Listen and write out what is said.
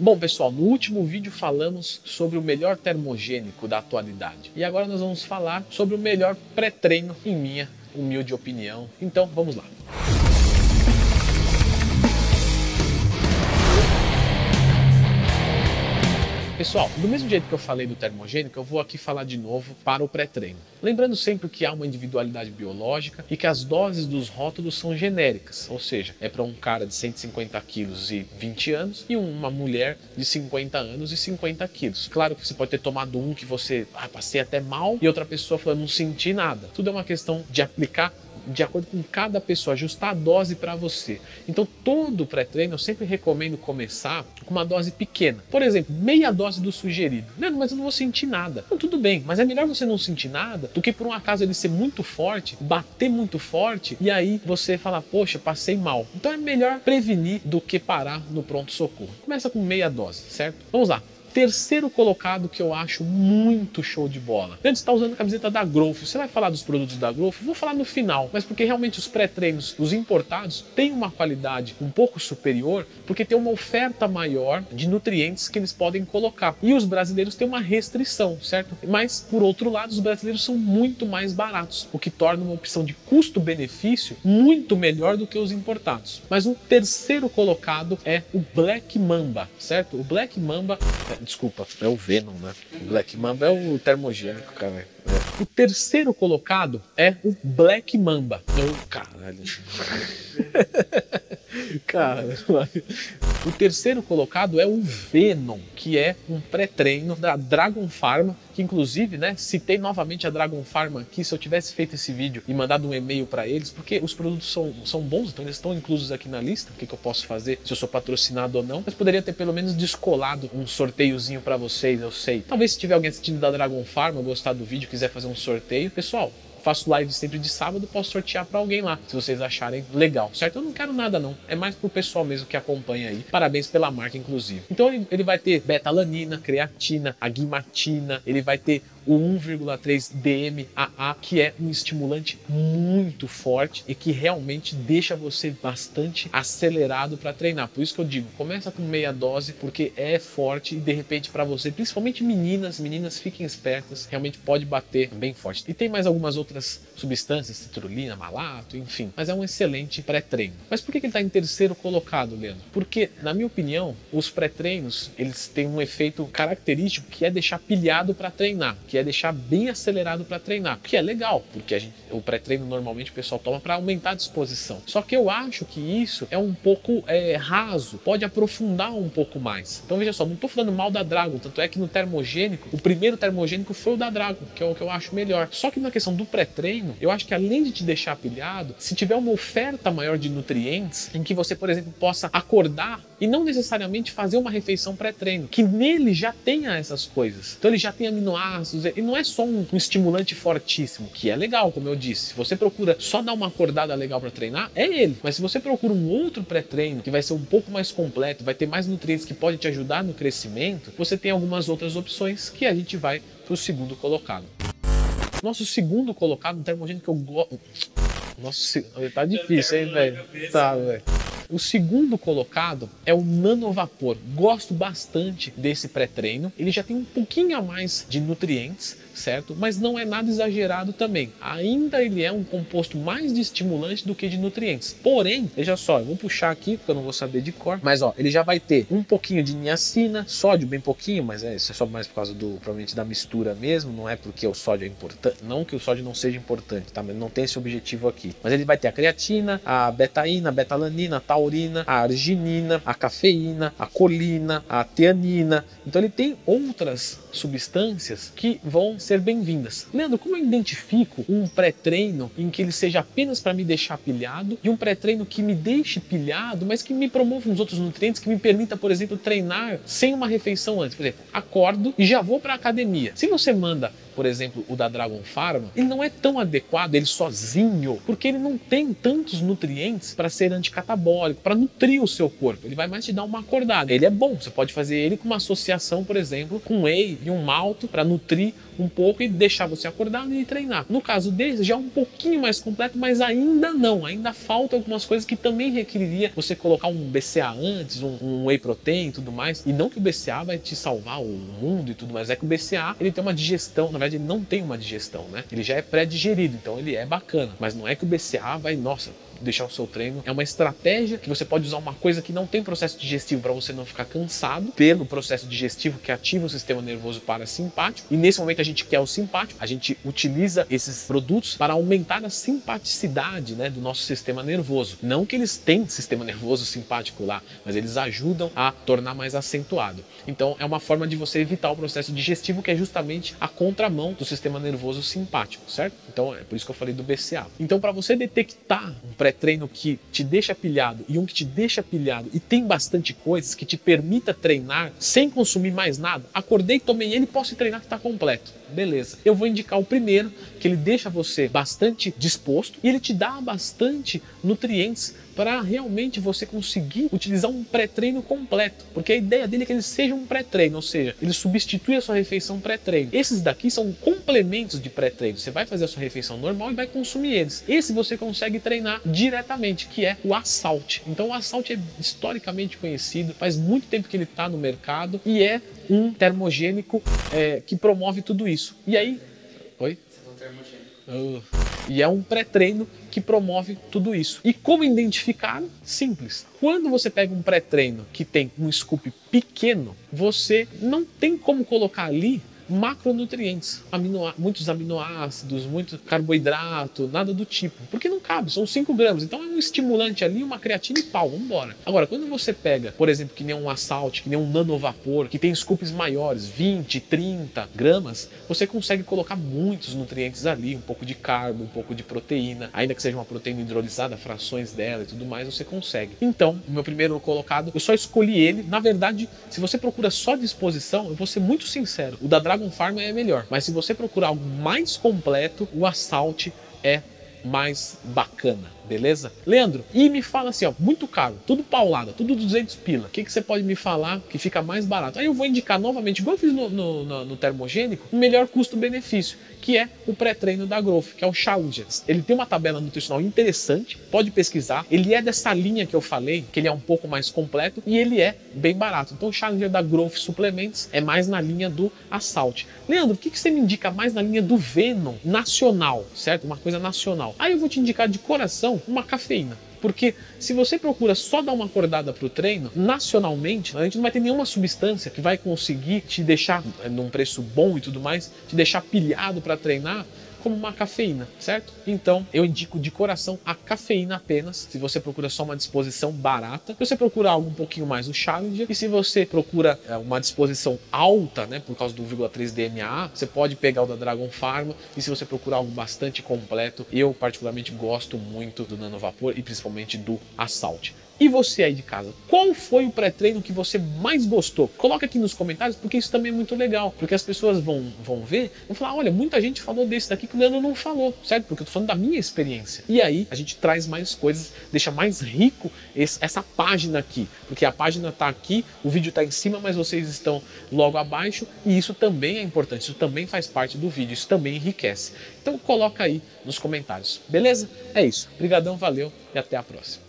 Bom, pessoal, no último vídeo falamos sobre o melhor termogênico da atualidade. E agora nós vamos falar sobre o melhor pré-treino, em minha humilde opinião. Então, vamos lá. Pessoal, do mesmo jeito que eu falei do termogênico, eu vou aqui falar de novo para o pré-treino. Lembrando sempre que há uma individualidade biológica e que as doses dos rótulos são genéricas, ou seja, é para um cara de 150 quilos e 20 anos e uma mulher de 50 anos e 50 quilos. Claro que você pode ter tomado um que você ah, passei até mal e outra pessoa falando não senti nada. Tudo é uma questão de aplicar de acordo com cada pessoa, ajustar a dose para você. Então, todo pré-treino eu sempre recomendo começar com uma dose pequena. Por exemplo, meia dose do sugerido. Leandro, mas eu não vou sentir nada. Então, tudo bem, mas é melhor você não sentir nada do que por um acaso ele ser muito forte, bater muito forte e aí você falar, poxa, passei mal. Então é melhor prevenir do que parar no pronto-socorro. Começa com meia dose, certo? Vamos lá terceiro colocado que eu acho muito show de bola. Antes está usando a camiseta da Growth. Você vai falar dos produtos da Growth? Vou falar no final, mas porque realmente os pré-treinos, os importados, têm uma qualidade um pouco superior, porque tem uma oferta maior de nutrientes que eles podem colocar. E os brasileiros têm uma restrição, certo? Mas, por outro lado, os brasileiros são muito mais baratos, o que torna uma opção de custo-benefício muito melhor do que os importados. Mas o terceiro colocado é o Black Mamba, certo? O Black Mamba Desculpa, é o Venom, né? O Black Mamba é o termogênico, cara. O terceiro colocado é o Black Mamba. Eu, caralho. cara, o terceiro colocado é o Venom, que é um pré-treino da Dragon Pharma, que inclusive, né, citei novamente a Dragon Pharma aqui, se eu tivesse feito esse vídeo e mandado um e-mail para eles, porque os produtos são, são bons, então eles estão inclusos aqui na lista, o que, que eu posso fazer, se eu sou patrocinado ou não, mas poderia ter pelo menos descolado um sorteiozinho para vocês, eu sei. Talvez se tiver alguém assistindo da Dragon Pharma, gostar do vídeo, quiser fazer um sorteio, pessoal, faço live sempre de sábado, posso sortear para alguém lá, se vocês acharem legal, certo? Eu não quero nada não, é mais pro pessoal mesmo que acompanha aí. Parabéns pela marca, inclusive. Então ele, vai ter betalanina, creatina, aguimatina, ele vai ter o 1,3 DMAA, que é um estimulante muito forte e que realmente deixa você bastante acelerado para treinar. Por isso que eu digo, começa com meia dose porque é forte e de repente para você, principalmente meninas, meninas fiquem espertas, realmente pode bater bem forte. E tem mais algumas outras substâncias, citrulina, malato, enfim, mas é um excelente pré-treino. Mas por que ele está em terceiro colocado, Leandro? Porque, na minha opinião, os pré-treinos eles têm um efeito característico que é deixar pilhado para treinar, que é deixar bem acelerado para treinar, que é legal, porque a gente, o pré-treino normalmente o pessoal toma para aumentar a disposição. Só que eu acho que isso é um pouco é, raso, pode aprofundar um pouco mais. Então veja só, não estou falando mal da Dragon, tanto é que no termogênico, o primeiro termogênico foi o da Dragon, que é o que eu acho melhor. Só que na questão do pré-treino, eu acho que além de te deixar pilhado, se tiver uma oferta maior de nutrientes, em que você, por exemplo, possa acordar e não necessariamente fazer uma refeição pré-treino, que nele já tenha essas coisas. Então ele já tem aminoácidos, e não é só um, um, estimulante fortíssimo, que é legal, como eu disse. Se você procura só dar uma acordada legal para treinar, é ele. Mas se você procura um outro pré-treino que vai ser um pouco mais completo, vai ter mais nutrientes que pode te ajudar no crescimento, você tem algumas outras opções que a gente vai para o segundo colocado. Nosso segundo colocado, um termogênico que eu gosto. Nossa, tá difícil, hein, velho? Tá, velho. O segundo colocado é o Nanovapor. Gosto bastante desse pré-treino. Ele já tem um pouquinho a mais de nutrientes, certo? Mas não é nada exagerado também. Ainda ele é um composto mais de estimulante do que de nutrientes. Porém, veja só, eu vou puxar aqui porque eu não vou saber de cor, mas ó, ele já vai ter um pouquinho de niacina, sódio bem pouquinho, mas é, isso é só mais por causa do provavelmente da mistura mesmo, não é porque o sódio é importante, não que o sódio não seja importante, tá? Mas não tem esse objetivo aqui. Mas ele vai ter a creatina, a betaína, a betalanina, a taurina, a arginina, a cafeína, a colina, a teanina. Então ele tem outras substâncias que vão ser bem-vindas. Leandro, como eu identifico um pré-treino em que ele seja apenas para me deixar pilhado e um pré-treino que me deixe pilhado, mas que me promova uns outros nutrientes que me permita, por exemplo, treinar sem uma refeição antes? Por exemplo, acordo e já vou para a academia. Se você manda por exemplo, o da Dragon Pharma, ele não é tão adequado ele sozinho, porque ele não tem tantos nutrientes para ser anticatabólico, para nutrir o seu corpo. Ele vai mais te dar uma acordada. Ele é bom, você pode fazer ele com uma associação, por exemplo, com whey e um malto para nutrir um pouco e deixar você acordado e treinar. No caso deles, já é um pouquinho mais completo, mas ainda não. Ainda falta algumas coisas que também requeriria você colocar um BCA antes, um, um whey protein e tudo mais. E não que o BCA vai te salvar o mundo e tudo mais, é que o BCA ele tem uma digestão, na verdade ele não tem uma digestão, né? Ele já é pré-digerido, então ele é bacana. Mas não é que o BCA vai, nossa, deixar o seu treino. É uma estratégia que você pode usar uma coisa que não tem processo digestivo para você não ficar cansado, pelo processo digestivo que ativa o sistema nervoso parasimpático. E nesse momento a gente quer o simpático, a gente utiliza esses produtos para aumentar a simpaticidade né, do nosso sistema nervoso. Não que eles têm sistema nervoso simpático lá, mas eles ajudam a tornar mais acentuado. Então é uma forma de você evitar o processo digestivo que é justamente a contramão do sistema nervoso simpático, certo? Então é por isso que eu falei do BCA. Então para você detectar um pré pré-treino que te deixa pilhado e um que te deixa pilhado e tem bastante coisas que te permita treinar sem consumir mais nada, acordei, tomei ele posso treinar que está completo. Beleza. Eu vou indicar o primeiro, que ele deixa você bastante disposto e ele te dá bastante nutrientes para realmente você conseguir utilizar um pré-treino completo. Porque a ideia dele é que ele seja um pré-treino, ou seja, ele substitui a sua refeição pré-treino. Esses daqui são complementos de pré-treino. Você vai fazer a sua refeição normal e vai consumir eles. Esse você consegue treinar diretamente, que é o Assault. Então o Assault é historicamente conhecido, faz muito tempo que ele está no mercado e é um termogênico é, que promove tudo isso. E aí. Oi? Uh, e é um pré-treino que promove tudo isso. E como identificar? Simples. Quando você pega um pré-treino que tem um scoop pequeno, você não tem como colocar ali macronutrientes, muitos aminoácidos, muito carboidrato, nada do tipo, porque não cabe, são 5 gramas, então é um estimulante ali, uma creatina e pau, embora. Agora, quando você pega, por exemplo, que nem um assalte, que nem um nanovapor, que tem scoops maiores, 20, 30 gramas, você consegue colocar muitos nutrientes ali, um pouco de carbo, um pouco de proteína, ainda que seja uma proteína hidrolisada, frações dela e tudo mais, você consegue. Então, o meu primeiro colocado, eu só escolhi ele, na verdade, se você procura só disposição, eu vou ser muito sincero, o da Dragon Dragon Farm é melhor. Mas se você procurar algo mais completo, o Assault é mais bacana beleza? Leandro, e me fala assim, ó, muito caro, tudo paulada, tudo 200 pila. O que, que você pode me falar que fica mais barato? Aí eu vou indicar novamente, igual eu fiz no, no, no, no termogênico, o melhor custo-benefício, que é o pré-treino da Growth, que é o Challenger. Ele tem uma tabela nutricional interessante, pode pesquisar. Ele é dessa linha que eu falei, que ele é um pouco mais completo e ele é bem barato. Então o Challenger da Growth Suplementos é mais na linha do Assault. Leandro, o que, que você me indica mais na linha do Venom nacional, certo? Uma coisa nacional. Aí eu vou te indicar de coração uma cafeína. Porque se você procura só dar uma acordada para o treino, nacionalmente, a gente não vai ter nenhuma substância que vai conseguir te deixar eh, num preço bom e tudo mais, te deixar pilhado para treinar como uma cafeína, certo? Então eu indico de coração a cafeína apenas. Se você procura só uma disposição barata, se você procura algo um pouquinho mais o Challenger, e se você procura é, uma disposição alta, né, por causa do 1,3 DMA, você pode pegar o da Dragon Pharma. E se você procurar algo bastante completo, eu particularmente gosto muito do Nano Vapor e principalmente do Assault. E você aí de casa, qual foi o pré-treino que você mais gostou? Coloca aqui nos comentários, porque isso também é muito legal. Porque as pessoas vão, vão ver, vão falar: olha, muita gente falou desse daqui que o Leandro não falou, certo? Porque eu tô falando da minha experiência. E aí a gente traz mais coisas, deixa mais rico esse, essa página aqui. Porque a página tá aqui, o vídeo tá em cima, mas vocês estão logo abaixo. E isso também é importante, isso também faz parte do vídeo, isso também enriquece. Então coloca aí nos comentários, beleza? É isso. Obrigadão, valeu e até a próxima.